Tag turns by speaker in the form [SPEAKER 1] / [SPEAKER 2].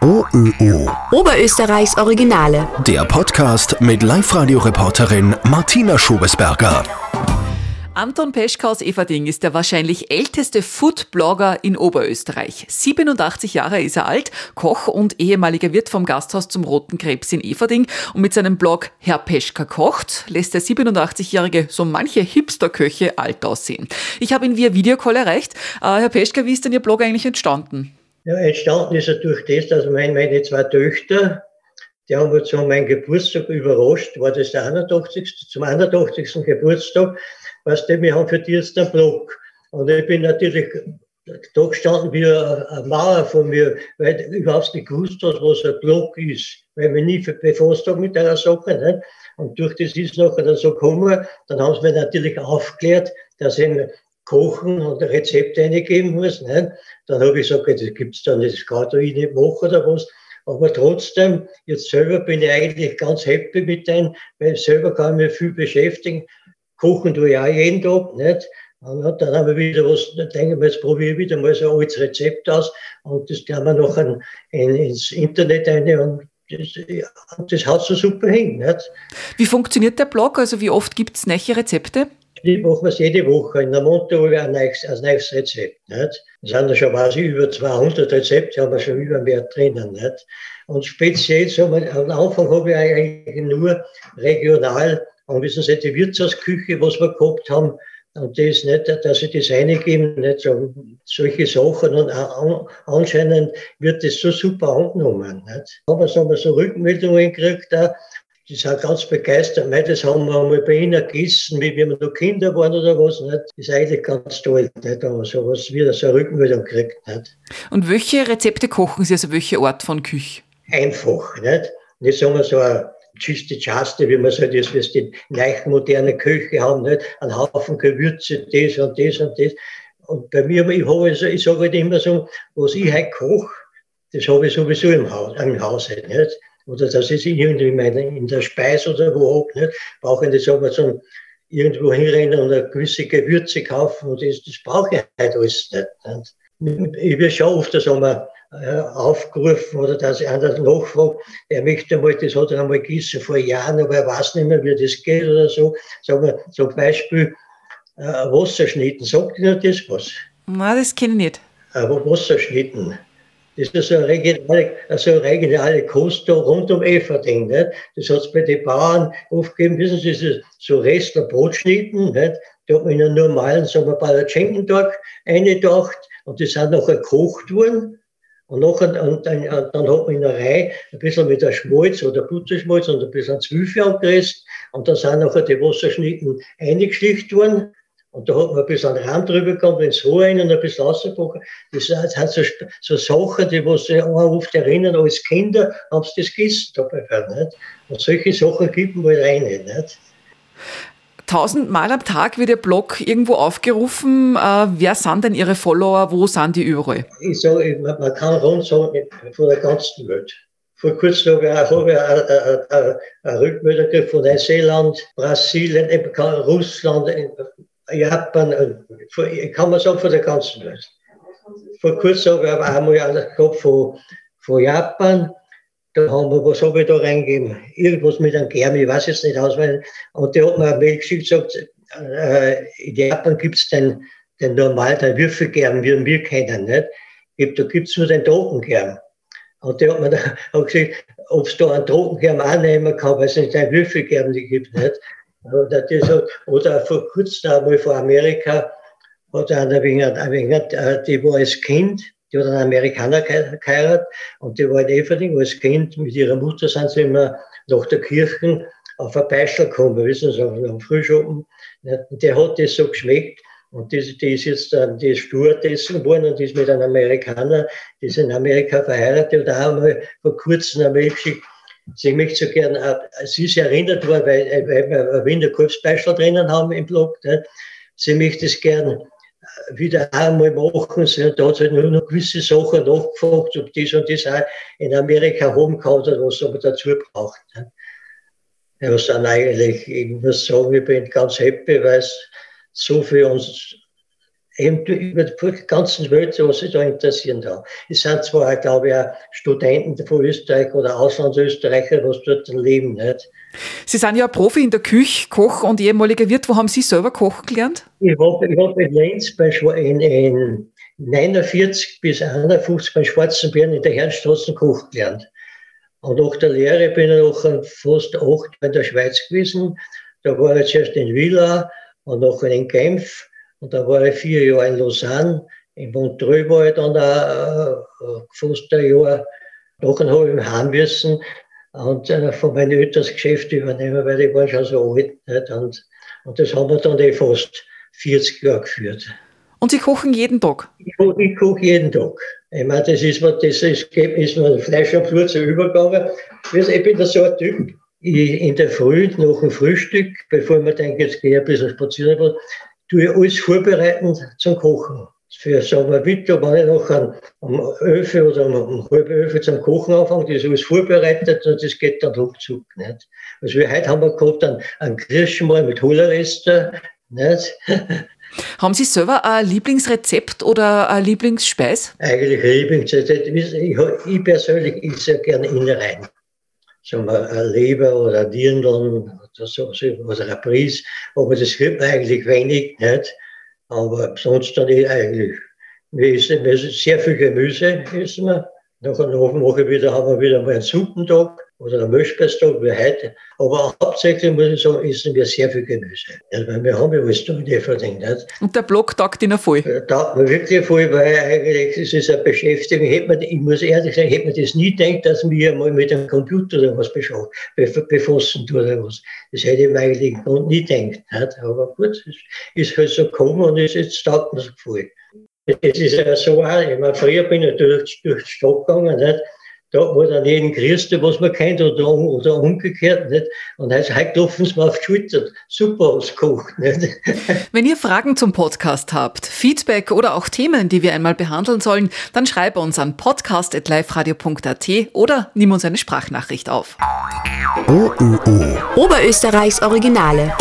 [SPEAKER 1] OÖO.
[SPEAKER 2] Oberösterreichs Originale.
[SPEAKER 1] Der Podcast mit Live-Radio-Reporterin Martina Schobesberger.
[SPEAKER 3] Anton Peschka aus Everding ist der wahrscheinlich älteste Foodblogger in Oberösterreich. 87 Jahre ist er alt, Koch und ehemaliger Wirt vom Gasthaus zum Roten Krebs in Everding. Und mit seinem Blog Herr Peschka kocht lässt der 87-Jährige so manche Hipster-Köche alt aussehen. Ich habe ihn via Videocall erreicht. Äh, Herr Peschka, wie ist denn Ihr Blog eigentlich entstanden?
[SPEAKER 4] Ja, entstanden ist er durch das, dass meine, meine zwei Töchter, die haben wir zu meinem Geburtstag überrascht, war das der 81. zum 81. Geburtstag weißt du, wir haben für die jetzt einen Blog. Und ich bin natürlich da gestanden wie eine Mauer von mir, weil ich überhaupt nicht gewusst habe, was ein Blog ist, weil mich nie befasst habe mit einer Sache. Nicht? Und durch das ist nachher dann so gekommen, dann haben sie mir natürlich aufgeklärt, dass ich Kochen und Rezepte eingeben muss. Nicht? Dann habe ich gesagt, das gibt's dann das kann ich nicht machen oder was. Aber trotzdem, jetzt selber bin ich eigentlich ganz happy mit denen, weil selber kann ich mich viel beschäftigen. Kochen tue ich auch jeden Tag, nicht? Und dann haben wir wieder was, dann denken wir, jetzt probiere ich wieder mal so ein altes Rezept aus und das kann man noch in, in, ins Internet rein und das, ja, das haut so super hin. Nicht?
[SPEAKER 3] Wie funktioniert der Blog? Also wie oft gibt es neue Rezepte?
[SPEAKER 4] Die machen wir jede Woche. In der Montag habe ich ein neues, ein neues Rezept. Nicht? Da sind ja schon quasi über 200 Rezepte, haben wir schon über mehr drinnen. Nicht? Und speziell, so, am Anfang habe ich eigentlich nur regional und wissen Sie, die Wirtshausküche, was wir gehabt haben, und das nicht, dass ich das reingeben, nicht so, solche Sachen. Und anscheinend wird das so super angenommen. Nicht? Haben wir so Rückmeldungen gekriegt, die sind ganz begeistert. Mei, das haben wir einmal bei ihnen gegessen, wie wir noch Kinder waren oder was. Nicht? Das ist eigentlich ganz toll, nicht? aber sowas wieder so eine Rückmeldung kriegt. Nicht?
[SPEAKER 3] Und welche Rezepte kochen Sie, also welche Art von Küche?
[SPEAKER 4] Einfach, nicht? Nicht sagen wir so ein Chiste Chaste, wie man so das, was die leicht moderne Köche haben, nicht? Ein Haufen Gewürze, das und das und das. Und bei mir, ich, habe, also, ich sage halt immer so, was ich heute koche, das habe ich sowieso im Haus, im Hause, nicht? Oder dass ich irgendwie meine, in der Speise oder wo habe, nicht? Brauche ich nicht sagen, so irgendwo hinrennen und eine gewisse Gewürze kaufen und das, das brauche ich heute alles nicht. nicht? Ich will schon oft sagen, äh, aufgerufen oder dass ich einer nachfragt, er möchte mal, das hat er einmal gegessen vor Jahren, aber er weiß nicht mehr, wie das geht oder so. Sagen wir, zum Beispiel äh, Wasserschnitten. Sagt Ihnen das was?
[SPEAKER 3] Nein, das kenne ich nicht.
[SPEAKER 4] Aber Wasserschnitten. Das ist so eine regionale, so eine regionale Kost da rund um Everding. Nicht? Das hat es bei den Bauern oft gegeben, wissen Sie, das ist so Restler Brotschnitten. Nicht? Da hat man in einen normalen, wir, Palatschenkentag eingedacht und die sind nachher gekocht worden und, nachher, und dann, dann hat man in der Reihe ein bisschen mit der Schmalz oder Butterschmalz und ein bisschen Zwiebel angeritzt. Und dann sind nachher die Wasserschnitten eingeschlicht worden. Und da hat man ein bisschen Rand drüber gehabt, ins Rohr rein und ein bisschen rausgebacken. Das sind so, so Sachen, die was sich oft erinnern, als Kinder haben sie das gegessen dabei. Nicht? Und solche Sachen gibt man rein. Nicht?
[SPEAKER 3] tausendmal am Tag wird Ihr Blog irgendwo aufgerufen. Äh, wer sind denn Ihre Follower? Wo sind die überall?
[SPEAKER 4] Ich sage, man kann rund sagen, von der ganzen Welt. Vor kurzem habe ich, habe ich eine, eine, eine Rückmeldung von Neuseeland, Brasilien, Russland, Japan, kann man sagen, von der ganzen Welt. Vor kurzem habe ich aber einmal eine gehabt von, von Japan, da haben wir, was habe ich da reingegeben? Irgendwas mit einem Germ, ich weiß jetzt nicht auswendig. Und der hat mir eine Mail geschickt, gesagt, in Japan gibt es den, den normalen, den Würfelgerm, wie wir kennen, nicht? Da gibt es nur den Trockengerm. Und der hat mir dann auch gesagt, ob es da einen Trockengerm annehmen kann, weil es nicht einen Würfelgerm gibt, nicht? Oder, das, oder vor kurzem einmal von Amerika hat einer wegen, wegen, äh, die war als Kind, die hat einen Amerikaner geheiratet und die war in Everding als Kind. Mit ihrer Mutter sind sie immer nach der Kirche auf ein Beistel gekommen, wissen Sie, am Frühschoppen. Der hat das so geschmeckt. Und die, die ist jetzt die ist Stewardessen geworden und ist mit einem Amerikaner, die ist in Amerika verheiratet und haben wir vor kurzem eine Mail geschickt. Sie möchte so gern, äh, sie ist erinnert worden, weil, weil wir ein Wiener Kurzbeispiel drinnen haben im Blog. Ne? Sie möchte es gern wieder einmal machen. Sie, da hat halt nur noch gewisse Sachen nachgefragt, ob das und das auch in Amerika kann oder was man dazu braucht. Ne? Muss dann eigentlich, ich muss sagen, ich bin ganz happy, weil es so für uns eben über die ganzen Welt, was sich da interessieren da. Es sind zwar, glaube ich, auch Studenten von Österreich oder Auslandsösterreicher, was dort leben, nicht?
[SPEAKER 3] Sie sind ja Profi in der Küche, Koch und ehemaliger Wirt. Wo haben Sie selber kochen gelernt?
[SPEAKER 4] Ich habe ich hab in Lenz bei, in, in 49 bis 51 beim Schwarzen Bären in der Herrenstraße Koch gelernt. Und nach der Lehre bin ich noch fast acht in der Schweiz gewesen. Da war ich zuerst in Villa und nachher in Genf. Und da war ich vier Jahre in Lausanne. In Montreux war ich dann auch, äh, fast ein Jahr. Nachher habe ich heim müssen und äh, von meinen Eltern das Geschäft übernehmen, weil ich war schon so alt. Nicht? Und, und das haben wir dann eh fast 40 Jahre geführt.
[SPEAKER 3] Und Sie kochen jeden Tag?
[SPEAKER 4] Ich, ich koche jeden Tag. Ich meine, das ist mir, das ist, ist mir Fleisch und Blut so übergegangen. Ich bin da so ein Typ. Ich, in der Früh, nach dem Frühstück, bevor man denkt, jetzt gehe ich ein bisschen spazieren, tue ich alles vorbereiten zum Kochen. Für Mittag, wenn ich noch um, um 11 oder um, um halb 11 zum Kochen anfange, das ist alles vorbereitet und das geht dann ruckzuck. Nicht? Also wir heute haben wir gehabt einen, einen Kirschenmal mit Hollerester, nicht?
[SPEAKER 3] Haben Sie selber ein Lieblingsrezept oder eine Lieblingsspeis?
[SPEAKER 4] Eigentlich Lieblingsrezept. Ich, ich persönlich esse sehr gerne Innereien. Sagen wir ein Leber oder ein Dirndl oder so, oder ein Pries. Aber das gibt man eigentlich wenig, nicht? Aber sonst dann eh eigentlich. Wir essen, wir essen sehr viel Gemüse, essen wir. Nachher mache ich wieder, haben wir wieder mal einen Suppentag oder ein Mischbestag wie heute. Aber hauptsächlich muss ich sagen, essen wir sehr viel Gemüse. Ja, weil wir haben ja da in Everding. Nicht?
[SPEAKER 3] Und der Blog taugt Ihnen voll?
[SPEAKER 4] Taugt mir wirklich voll, weil eigentlich es ist eine Beschäftigung. Hätte man, ich muss ehrlich sagen, hätte man das nie gedacht, dass wir mal mit einem Computer oder was befassen tun oder was. Das hätte ich mir eigentlich nie gedacht. Nicht? Aber gut, es ist halt so gekommen und es jetzt taugt mir so voll. Es ist ja so, ich meine, früher bin ich durch, durch die Stadt gegangen, nicht? Da wo dann jeden grüßt, was man kennt, oder, oder umgekehrt. Nicht? Und heißt, heute klopfen sie mir auf die Schulter. Super ausgekocht. Nicht?
[SPEAKER 3] Wenn ihr Fragen zum Podcast habt, Feedback oder auch Themen, die wir einmal behandeln sollen, dann schreibe uns an podcast.liferadio.at oder nimm uns eine Sprachnachricht auf.
[SPEAKER 2] Oberösterreichs Originale.